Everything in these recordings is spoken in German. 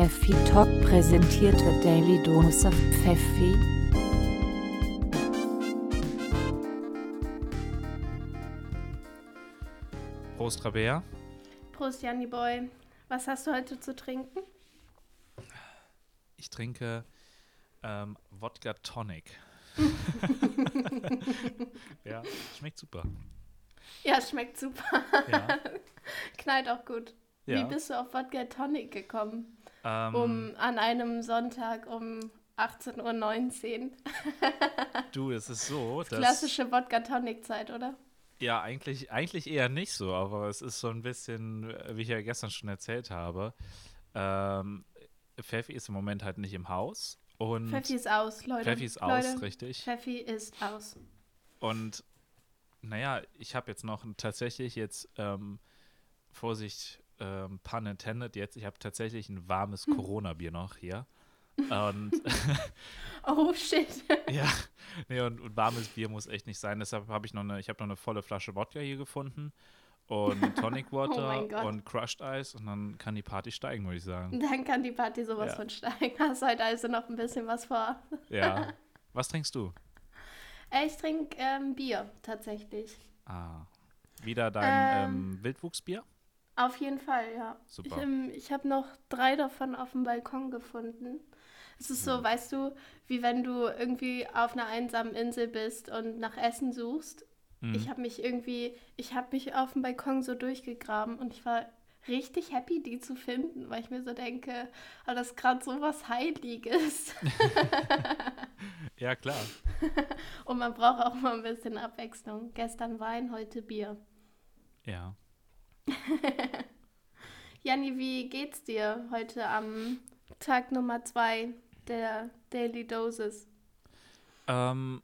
Pfeffi Talk präsentiert wird Daily Dose of Pfeffi. Prost, Rabea. Prost, Janni Boy. Was hast du heute zu trinken? Ich trinke ähm, Wodka Tonic. ja, schmeckt super. Ja, schmeckt super. Ja. Knallt auch gut. Ja. Wie bist du auf Wodka Tonic gekommen? Ähm, Um an einem Sonntag um 18.19 Uhr. du, es ist so, dass. Klassische Wodka Tonic Zeit, oder? Ja, eigentlich, eigentlich eher nicht so, aber es ist so ein bisschen, äh, wie ich ja gestern schon erzählt habe. Ähm, Pfeffi ist im Moment halt nicht im Haus. Und Pfeffi ist aus, Leute. Pfeffi ist aus, Leute, richtig. Pfeffi ist aus. Und naja, ich habe jetzt noch tatsächlich jetzt, ähm, Vorsicht, ähm, pun intended jetzt, ich habe tatsächlich ein warmes Hm. Corona-Bier noch hier. Und Oh shit. ja, nee, und, und warmes Bier muss echt nicht sein. Deshalb habe ich noch eine, ich habe noch eine volle Flasche Wodka hier gefunden und Tonic Water Oh mein Gott. und Crushed Ice und dann kann die Party steigen, würde ich sagen. Dann kann die Party sowas Ja. von steigen. Hast heute also noch ein bisschen was vor. Ja. Was trinkst du? Äh, Ich trinke ähm, Bier, tatsächlich. Ah, wieder dein Ähm, ähm, Wildwuchsbier? Auf jeden Fall, ja. Super. Ich, ähm, ich habe noch drei davon auf dem Balkon gefunden. Es ist Hm. so, weißt du, wie wenn du irgendwie auf einer einsamen Insel bist und nach Essen suchst. Mhm. Ich habe mich irgendwie, ich habe mich auf dem Balkon so durchgegraben und ich war richtig happy, die zu finden, weil ich mir so denke, oh, das ist gerade so was Heiliges. Ja, klar. und man braucht auch mal ein bisschen Abwechslung. Gestern Wein, heute Bier. Ja. Janni, wie geht's dir heute am Tag Nummer zwei der Daily Doses? Ähm,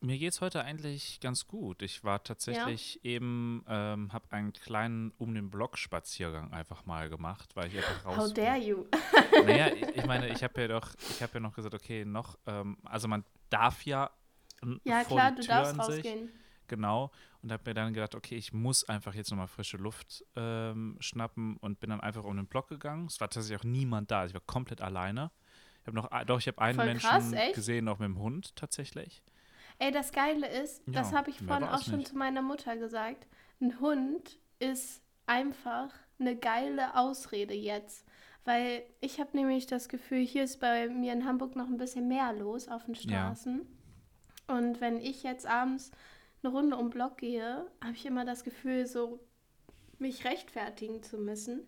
mir geht's heute eigentlich ganz gut. Ich war tatsächlich eben, ähm, habe einen kleinen um den Block Spaziergang einfach mal gemacht, weil ich einfach raus. How dare you? Naja, ich, ich meine, ich habe ja doch, ich habe ja noch gesagt, okay, noch, ähm, also man darf ja Ja, klar, du darfst an sich, rausgehen. Genau. Und habe mir dann gedacht, okay, ich muss einfach jetzt nochmal frische Luft ähm, schnappen und bin dann einfach um den Block gegangen. Es war tatsächlich auch niemand da, ich war komplett alleine. Ich habe noch, doch, ich habe einen Voll Menschen krass, gesehen, noch mit dem Hund tatsächlich. Ey, das Geile ist, das Ja, habe ich vorhin auch schon nicht. zu meiner Mutter gesagt. Ein Hund ist einfach eine geile Ausrede jetzt. Weil ich habe nämlich das Gefühl, hier ist bei mir in Hamburg noch ein bisschen mehr los auf den Ja. Straßen. Und wenn ich jetzt abends eine Runde um den Block gehe, habe ich immer das Gefühl, so mich rechtfertigen zu müssen.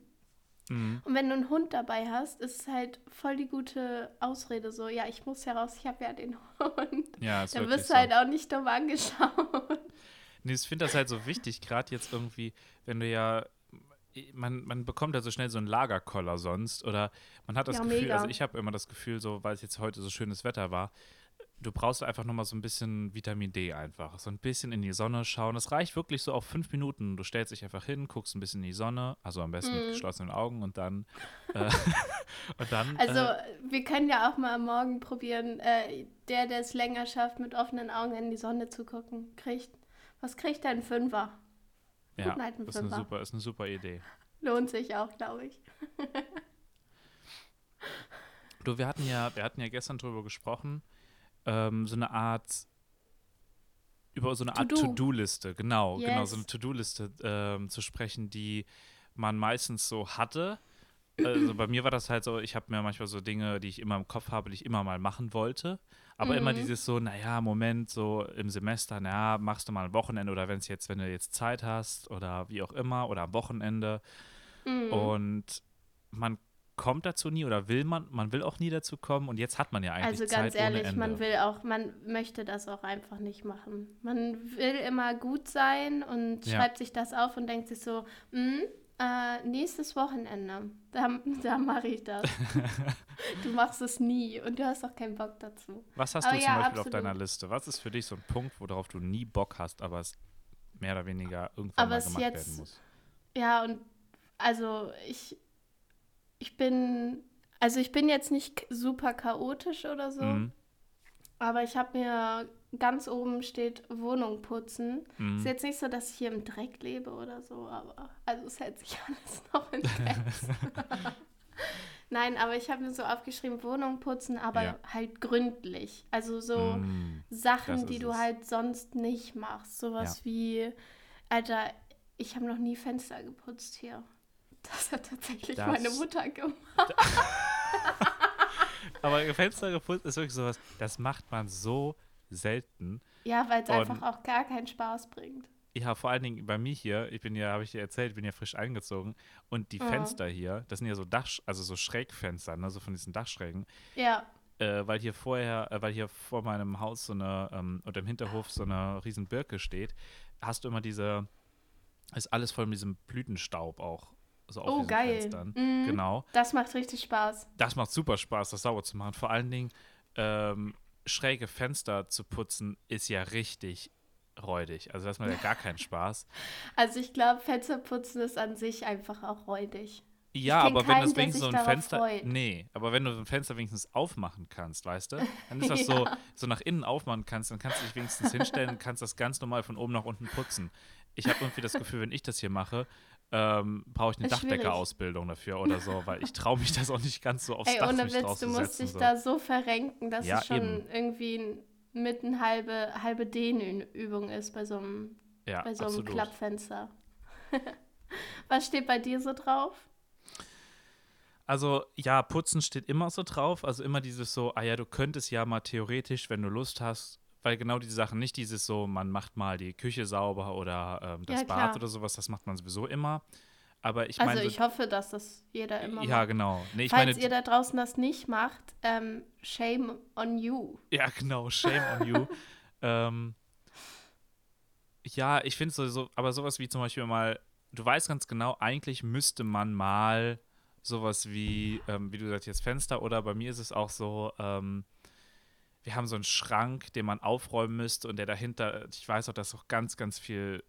Mhm. Und wenn du einen Hund dabei hast, ist es halt voll die gute Ausrede, so, ja, ich muss heraus, ich habe ja den Hund. Ja, ist Dann wirst du so. halt auch nicht dumm angeschaut. Nee, ich finde das halt so wichtig, gerade jetzt irgendwie, wenn du ja, man, man bekommt ja so schnell so einen Lagerkoller sonst oder man hat das Ja, Gefühl, mega. also ich habe immer das Gefühl, so, weil es jetzt heute so schönes Wetter war, du brauchst einfach nochmal so ein bisschen Vitamin D einfach, so ein bisschen in die Sonne schauen. Das reicht wirklich so auf fünf Minuten. Du stellst dich einfach hin, guckst ein bisschen in die Sonne, also am besten mit Mhm. geschlossenen Augen und dann, äh, und dann, Also, äh, wir können ja auch mal am Morgen probieren, äh, der, der es länger schafft, mit offenen Augen in die Sonne zu gucken, kriegt, was kriegt? Ein Fünfer? ja, guten alten ist eine super, ist eine super Idee. Lohnt sich auch, glaube ich. Du, wir hatten ja, wir hatten ja gestern drüber gesprochen, ähm, so eine Art, über so eine Art To-do. To-Do-Liste, genau, genau, so Yes. eine To-Do-Liste ähm, zu sprechen, die man meistens so hatte. Also bei mir war das halt so, ich habe mir manchmal so Dinge, die ich immer im Kopf habe, die ich immer mal machen wollte. Aber immer Mhm. dieses so, naja, Moment, so im Semester, naja, machst du mal ein Wochenende oder wenn es jetzt, wenn du jetzt Zeit hast oder wie auch immer oder am Wochenende. Mhm. Und man kommt dazu nie oder will man, man will auch nie dazu kommen und jetzt hat man ja eigentlich Also ganz Zeit ehrlich, man will auch, man möchte das auch einfach nicht machen. Man will immer gut sein und Ja. schreibt sich das auf und denkt sich so, "Hm, äh, nächstes Wochenende, da, da mache ich das. du machst es nie und du hast auch keinen Bock dazu. Was hast Aber du zum ja, Beispiel auf absolut. deiner Liste? Was ist für dich so ein Punkt, worauf du nie Bock hast, aber es mehr oder weniger irgendwann Aber mal es gemacht jetzt- werden muss? Ja, und also ich, ich bin, also ich bin jetzt nicht super chaotisch oder so, Mhm. aber ich habe mir ganz oben steht Wohnung putzen. Mhm. Ist jetzt nicht so, dass ich hier im Dreck lebe oder so, aber also es hält sich alles noch in Grenzen. Nein, aber ich habe mir so aufgeschrieben, Wohnung putzen, aber Ja. halt gründlich. Also so Mm, Sachen, die du es. halt sonst nicht machst. Sowas wie, Alter, ich habe noch nie Fenster geputzt hier. Das hat tatsächlich Das- meine Mutter gemacht. Aber Fenster geputzt ist wirklich sowas, das macht man so selten. Ja, weil es einfach auch gar keinen Spaß bringt. Ja, vor allen Dingen bei mir hier, ich bin ja, habe ich dir erzählt, ich bin ja frisch eingezogen und die Ja. Fenster hier, das sind ja so Dach, also so Schrägfenster, ne, so von diesen Dachschrägen, Ja, äh, weil hier vorher, äh, weil hier vor meinem Haus so eine, ähm, oder im Hinterhof so eine riesen Birke steht, hast du immer diese, ist alles voll mit diesem Blütenstaub auch, so auf Oh, geil. Fenstern. Mhm. Genau. das macht richtig Spaß. Das macht super Spaß, das sauber zu machen. Vor allen Dingen, ähm, schräge Fenster zu putzen, ist ja richtig räudig. Also das macht ja gar keinen Spaß. Also ich glaube, Fensterputzen ist an sich einfach auch räudig. Ja, aber wenn keinen, das der wenigstens so ein Fenster. freut. Nee, aber wenn du so ein Fenster wenigstens aufmachen kannst, weißt du, dann ist das so, so nach innen aufmachen kannst, dann kannst du dich wenigstens hinstellen und kannst das ganz normal von oben nach unten putzen. Ich habe irgendwie das Gefühl, wenn ich das hier mache, ähm, brauche ich eine. Dachdeckerausbildung dafür oder so, weil ich traue mich das auch nicht ganz so aufs Ey, Dach ohne mich Witz, du musst dich so. da so verrenken, dass Ja, es schon eben. irgendwie mit eine halbe, halbe Dehnübung ist bei so einem, ja, bei so einem absolut. Klappfenster. Was steht bei dir so drauf? Also ja, putzen steht immer so drauf. Also immer dieses so, ah ja, du könntest ja mal theoretisch, wenn du Lust hast, weil genau diese Sachen, nicht dieses so, man macht mal die Küche sauber oder ähm, das Ja, Bad oder sowas, das macht man sowieso immer. Aber ich Also meine, so- ich hoffe, dass das jeder immer ja macht. genau. Nee, Falls meine, ihr da draußen das nicht macht, ähm, shame on you. ja genau, shame on you. ähm, ja, ich finde so, so, aber sowas wie zum Beispiel mal, du weißt ganz genau, eigentlich müsste man mal sowas wie, ähm, wie du sagst, jetzt Fenster oder bei mir ist es auch so, ähm, wir haben so einen Schrank, den man aufräumen müsste und der dahinter, ich weiß auch, dass auch ganz, ganz viel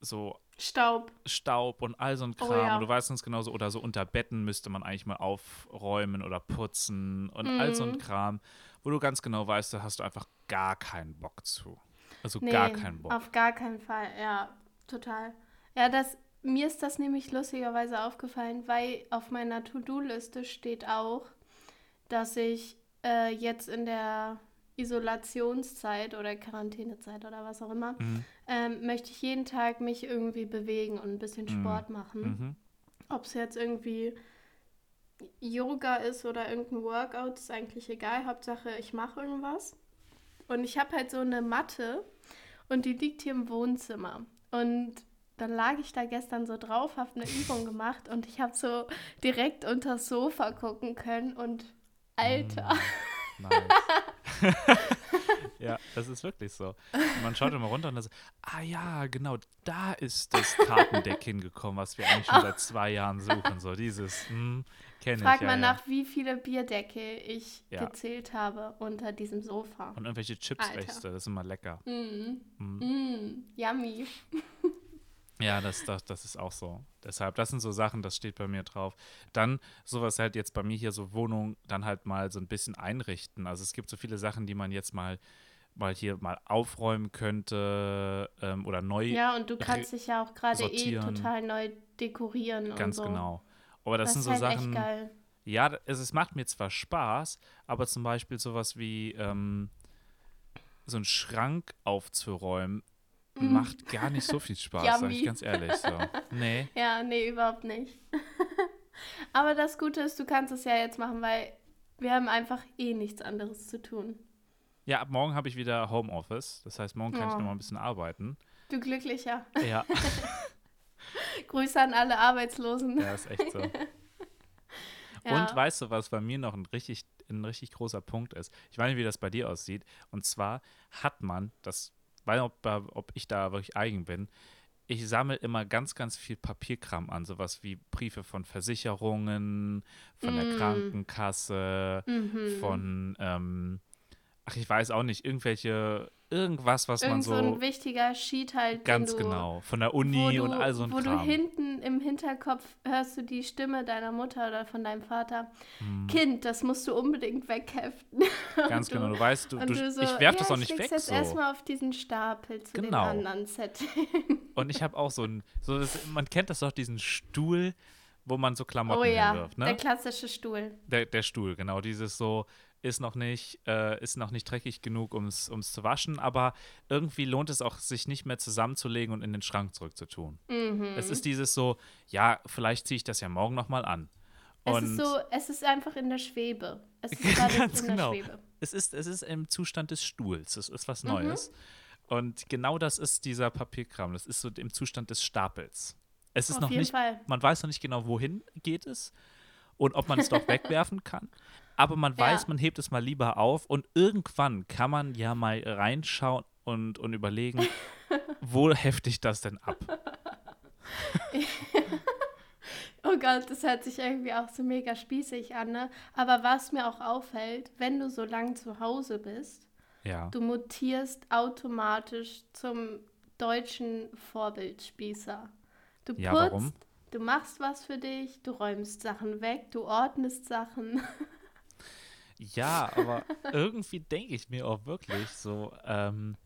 so Staub. Staub und all so ein Oh Kram. ja. Und du weißt ganz genau so, oder so unter Betten müsste man eigentlich mal aufräumen oder putzen und all so ein Mhm. Kram, wo du ganz genau weißt, da hast du einfach gar keinen Bock zu. Also Nee, gar keinen Bock. auf gar keinen Fall. Ja, total. Ja, das, mir ist das nämlich lustigerweise aufgefallen, weil auf meiner To-Do-Liste steht auch, dass ich äh, jetzt in der Isolationszeit oder Quarantänezeit oder was auch immer, Mhm. ähm, möchte ich jeden Tag mich irgendwie bewegen und ein bisschen Mhm. Sport machen. Mhm. Ob es jetzt irgendwie Yoga ist oder irgendein Workout, ist eigentlich egal. Hauptsache, ich mache irgendwas. Und ich habe halt so eine Matte und die liegt hier im Wohnzimmer. Und dann lag ich da gestern so drauf, habe eine Übung gemacht und ich habe so direkt unter das Sofa gucken können und Alter. Nice. ja, das ist wirklich so. Und man schaut immer runter und dann so, ah ja, genau, da ist das Kartendeck hingekommen, was wir eigentlich schon seit zwei Jahren suchen. So dieses, hm, kenne ich. Frag mal ja. nach, wie viele Bierdeckel ich Ja. gezählt habe unter diesem Sofa. Und irgendwelche Chips Alter. wächst, das ist immer lecker. Mm. Mm. Mm. Yummy. Ja, das, das, das ist auch so. Deshalb, das sind so Sachen, das steht bei mir drauf. Dann sowas halt jetzt bei mir hier so Wohnung dann halt mal so ein bisschen einrichten. Also es gibt so viele Sachen, die man jetzt mal, mal hier mal aufräumen könnte ähm, oder neu Ja, und du kannst dich ja auch gerade eh total neu dekorieren und ganz so. genau. Aber das, Das, sind so halt Sachen. echt geil. Ja, es, es macht mir zwar Spaß, aber zum Beispiel sowas wie ähm, so einen Schrank aufzuräumen macht gar nicht so viel Spaß, sag ich ganz ehrlich. So. Nee. Ja, nee, überhaupt nicht. Aber das Gute ist, du kannst es ja jetzt machen, weil wir haben einfach eh nichts anderes zu tun. Ja, ab morgen habe ich wieder Homeoffice. Das heißt, morgen kann ich Oh. noch mal ein bisschen arbeiten. Du Glücklicher. Ja, Grüße an alle Arbeitslosen. ja ist echt so. Ja. Und weißt du, was bei mir noch ein richtig, ein richtig großer Punkt ist? Ich weiß nicht, wie das bei dir aussieht. Und zwar hat man, das weiß nicht, ob, ob ich da wirklich eigen bin, ich sammle immer ganz, ganz viel Papierkram an, sowas wie Briefe von Versicherungen, von der Mm. Krankenkasse, Mhm. von, ähm, ach, ich weiß auch nicht, irgendwelche, irgendwas, was man Irgend so so, ein wichtiger Sheet halt, ganz du, genau, von der Uni du, und all so ein wo Kram. du hinten im Hinterkopf hörst du die Stimme deiner Mutter oder von deinem Vater. Hm. Kind, das musst du unbedingt wegheften. Ganz genau, du weißt, du, und du, du so, ich werf ja, das auch ich nicht weg jetzt so. erstmal auf diesen Stapel zu Genau. den anderen Zetteln. Und ich habe auch so ein, so das, man kennt das doch, diesen Stuhl, wo man so Klamotten Oh ja, hinwirft, ne? der klassische Stuhl. Der, der Stuhl, genau. Dieses so, ist noch nicht, äh, ist noch nicht dreckig genug, um es zu waschen, aber irgendwie lohnt es auch, sich nicht mehr zusammenzulegen und in den Schrank zurückzutun. Mhm. Es ist dieses so, ja, vielleicht ziehe ich das ja morgen nochmal an. Es Und ist so, es ist einfach in der Schwebe. Es ist gerade Ganz in genau. der Schwebe. es ist, es ist im Zustand des Stuhls. Es ist was Mhm. Neues. Und genau das ist dieser Papierkram. Das ist so im Zustand des Stapels. Es ist Auf noch jeden nicht, Fall. man weiß noch nicht genau, wohin geht es und ob man es doch wegwerfen kann. Aber man weiß, Ja. man hebt es mal lieber auf und irgendwann kann man ja mal reinschauen und, und überlegen, wo hefte ich das denn ab? Oh Gott, das hört sich irgendwie auch so mega spießig an, ne? Aber was mir auch auffällt, wenn du so lange zu Hause bist, Ja. du mutierst automatisch zum deutschen Vorbildspießer. Du Ja, putzt, warum? du machst was für dich, du räumst Sachen weg, du ordnest Sachen. Ja, aber irgendwie denke ich mir auch wirklich so, ähm,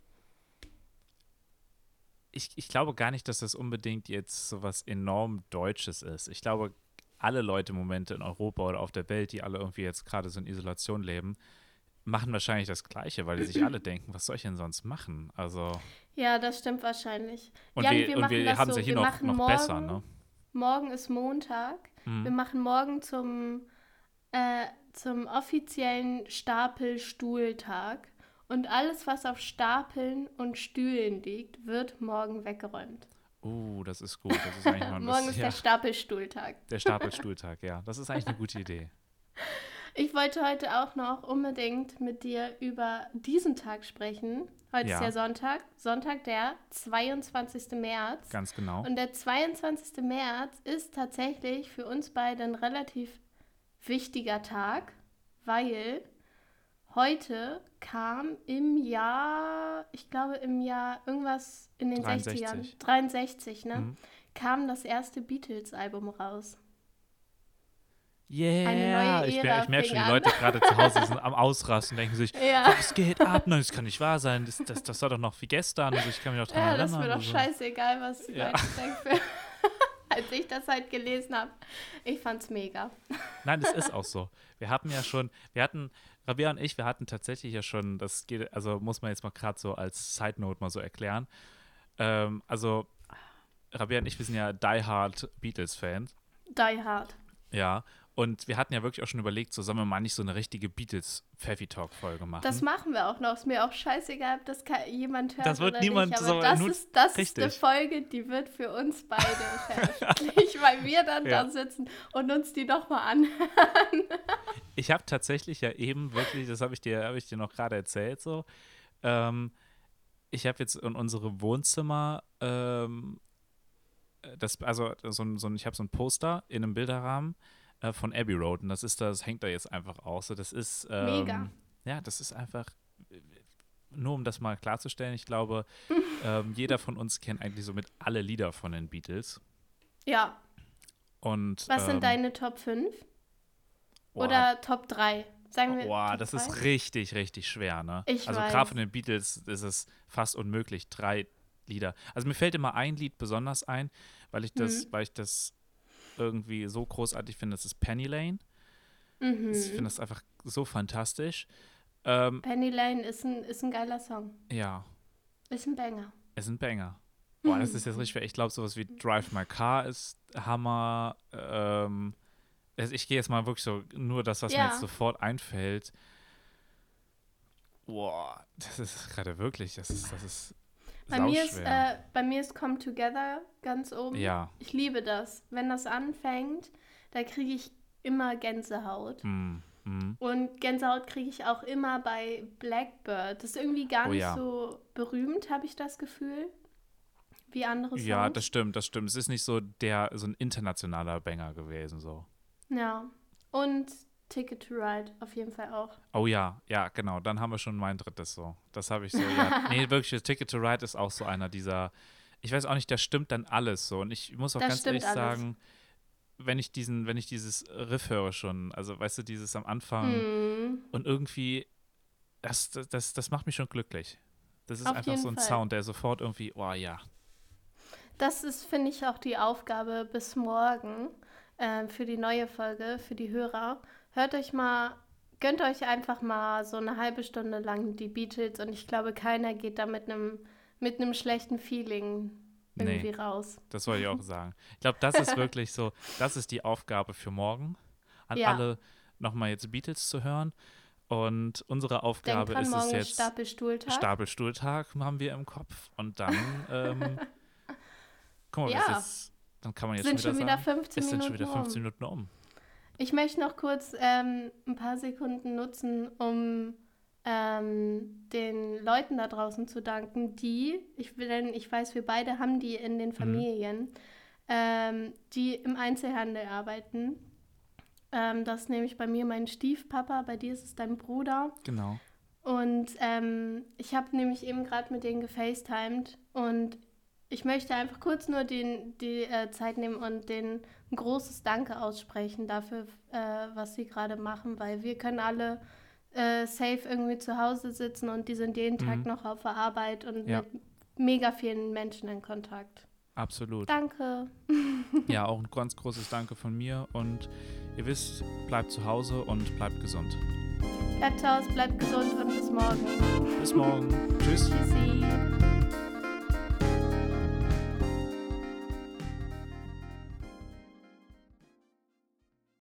ich, ich glaube gar nicht, dass das unbedingt jetzt so was enorm Deutsches ist. Ich glaube, alle Leute im Moment in Europa oder auf der Welt, die alle irgendwie jetzt gerade so in Isolation leben, machen wahrscheinlich das Gleiche, weil die sich alle denken, was soll ich denn sonst machen? Also, Ja, das stimmt wahrscheinlich. und Jan, wir, und machen wir haben es so, ja hier wir noch, noch morgen, besser, ne? Morgen ist Montag. Mhm. Wir machen morgen zum, äh, zum offiziellen Stapelstuhltag. Und alles, was auf Stapeln und Stühlen liegt, wird morgen weggeräumt. Uh, das ist gut. Das ist eigentlich mal morgen ist ja, der Stapelstuhltag. der Stapelstuhltag, ja. Das ist eigentlich eine gute Idee. Ich wollte heute auch noch unbedingt mit dir über diesen Tag sprechen. Heute Ja. ist ja Sonntag. Sonntag, der 22. März. Ganz genau. Und der 22. März ist tatsächlich für uns beide ein relativ wichtiger Tag, weil heute kam im Jahr, ich glaube im Jahr irgendwas in den 63. 60ern, 63, ne? Mhm. Kam das erste Beatles-Album raus. Yeah, neue ich, Ära ich merke schon, die. Leute gerade zu Hause sind am Ausrasten, denken sich, Ja. was geht ab? Nein, das kann nicht wahr sein. Das, das, das war doch noch wie gestern. Also ich kann mich noch dran Ja, das erinnern. ist mir doch also. scheißegal, was die Ja. Leute denken. Als ich das halt gelesen habe. Ich fand's mega. Nein, das ist auch so. Wir hatten ja schon, wir hatten, Rabia und ich, wir hatten tatsächlich ja schon, das geht, also muss man jetzt mal gerade so als Side Note mal so erklären. Ähm, also Rabia und ich, wir sind ja Die Hard Beatles-Fans. Die Hard. Ja. Und wir hatten ja wirklich auch schon überlegt, so sollen wir mal nicht so eine richtige Beatles-Pfeffi-Talk-Folge machen. Das machen wir auch noch. Ist mir auch scheißegal, ob das jemand hört. Das wird oder niemand nicht. Aber so- das, ist, das ist eine Folge, die wird für uns beide veröffentlicht, weil wir dann Ja. da sitzen und uns die nochmal an. Ich habe tatsächlich ja eben wirklich, das habe ich dir, habe ich dir noch gerade erzählt, so. Ähm, ich habe jetzt in unsere Wohnzimmer, ähm, das, also so ein, so ein, ich habe so ein Poster in einem Bilderrahmen äh, von Abbey Road und das ist das hängt da jetzt einfach aus. So, das ist ähm, Mega. Ja, das ist einfach. Nur um das mal klarzustellen, ich glaube, ähm, jeder von uns kennt eigentlich somit alle Lieder von den Beatles. Ja. Und, Was ähm, sind deine Top 5? boah, Oder Top 3? Sagen wir. Boah, Top das 3? ist richtig, richtig schwer, ne? Ich also gerade von den Beatles ist es fast unmöglich, drei Lieder. Also mir fällt immer ein Lied besonders ein, weil ich das, Mhm. weil ich das irgendwie so großartig finde, das ist Penny Lane. Mhm. Ich finde das einfach so fantastisch. Ähm, Penny Lane ist ein, ist ein geiler Song. ja, Ist ein Banger. es ist ein Banger. Boah, das ist Mhm. jetzt richtig schwer. Ich glaube, sowas wie Drive My Car ist Hammer. Ähm, also ich gehe jetzt mal wirklich so, nur das, was mir Ja. jetzt sofort einfällt. Boah, das ist gerade wirklich, das ist, das ist Bei mir, ist, äh, bei mir ist Come Together ganz oben. ja, Ich liebe das. Wenn das anfängt, da kriege ich immer Gänsehaut. mm, mm. Und Gänsehaut kriege ich auch immer bei Blackbird. Das ist irgendwie gar Oh nicht ja. so berühmt, habe ich das Gefühl, wie andere Songs. ja, das stimmt, das stimmt. Es ist nicht so der, so ein internationaler Banger gewesen, so. Ja. Und Ticket to Ride auf jeden Fall auch. Oh ja, ja, genau. Dann haben wir schon mein drittes so. Das habe ich so, ja. Nee, wirklich, Ticket to Ride ist auch so einer dieser, ich weiß auch nicht, da stimmt dann alles so. Und ich muss auch Das ganz ehrlich alles. sagen, wenn ich diesen, wenn ich dieses Riff höre schon, also weißt du, dieses am Anfang Mhm. und irgendwie, das, das, das, das macht mich schon glücklich. Das ist Auf einfach so ein Fall. Sound, der sofort irgendwie, oh ja. Das ist, finde ich, auch die Aufgabe bis morgen. äh, für die neue Folge, für die Hörer. Hört euch mal, gönnt euch einfach mal so eine halbe Stunde lang die Beatles und ich glaube, keiner geht da mit einem mit einem schlechten Feeling irgendwie Nee. raus. Das wollte ich auch sagen. Ich glaube, das ist wirklich so, das ist die Aufgabe für morgen, an Ja. alle nochmal jetzt Beatles zu hören. Und unsere Aufgabe ist es ist jetzt, Stapelstuhltag. Stapelstuhltag haben wir im Kopf. Und dann, ähm, guck mal, Ja. jetzt, dann kann man jetzt sind schon schon wieder wieder sagen, 15 es sind Minuten schon wieder 15 um. Minuten um. Ich möchte noch kurz ähm, ein paar Sekunden nutzen, um ähm, den Leuten da draußen zu danken, die, ich, will, denn ich weiß, wir beide haben die in den Familien, ähm, die im Einzelhandel arbeiten. Ähm, das ist nämlich bei mir mein Stiefpapa, bei dir ist es dein Bruder. Genau. Und ähm, ich habe nämlich eben gerade mit denen gefacetimed und ich möchte einfach kurz nur den, die äh, Zeit nehmen und denen ein großes Danke aussprechen dafür, äh, was sie gerade machen, weil wir können alle äh, safe irgendwie zu Hause sitzen und die sind jeden Tag Mhm. noch auf der Arbeit und Ja. mit mega vielen Menschen in Kontakt. Absolut. Danke. Ja, auch ein ganz großes Danke von mir. Und ihr wisst, bleibt zu Hause und bleibt gesund. Bleibt zu Hause, bleibt gesund und bis morgen. Bis morgen. Tschüss. Tschüss.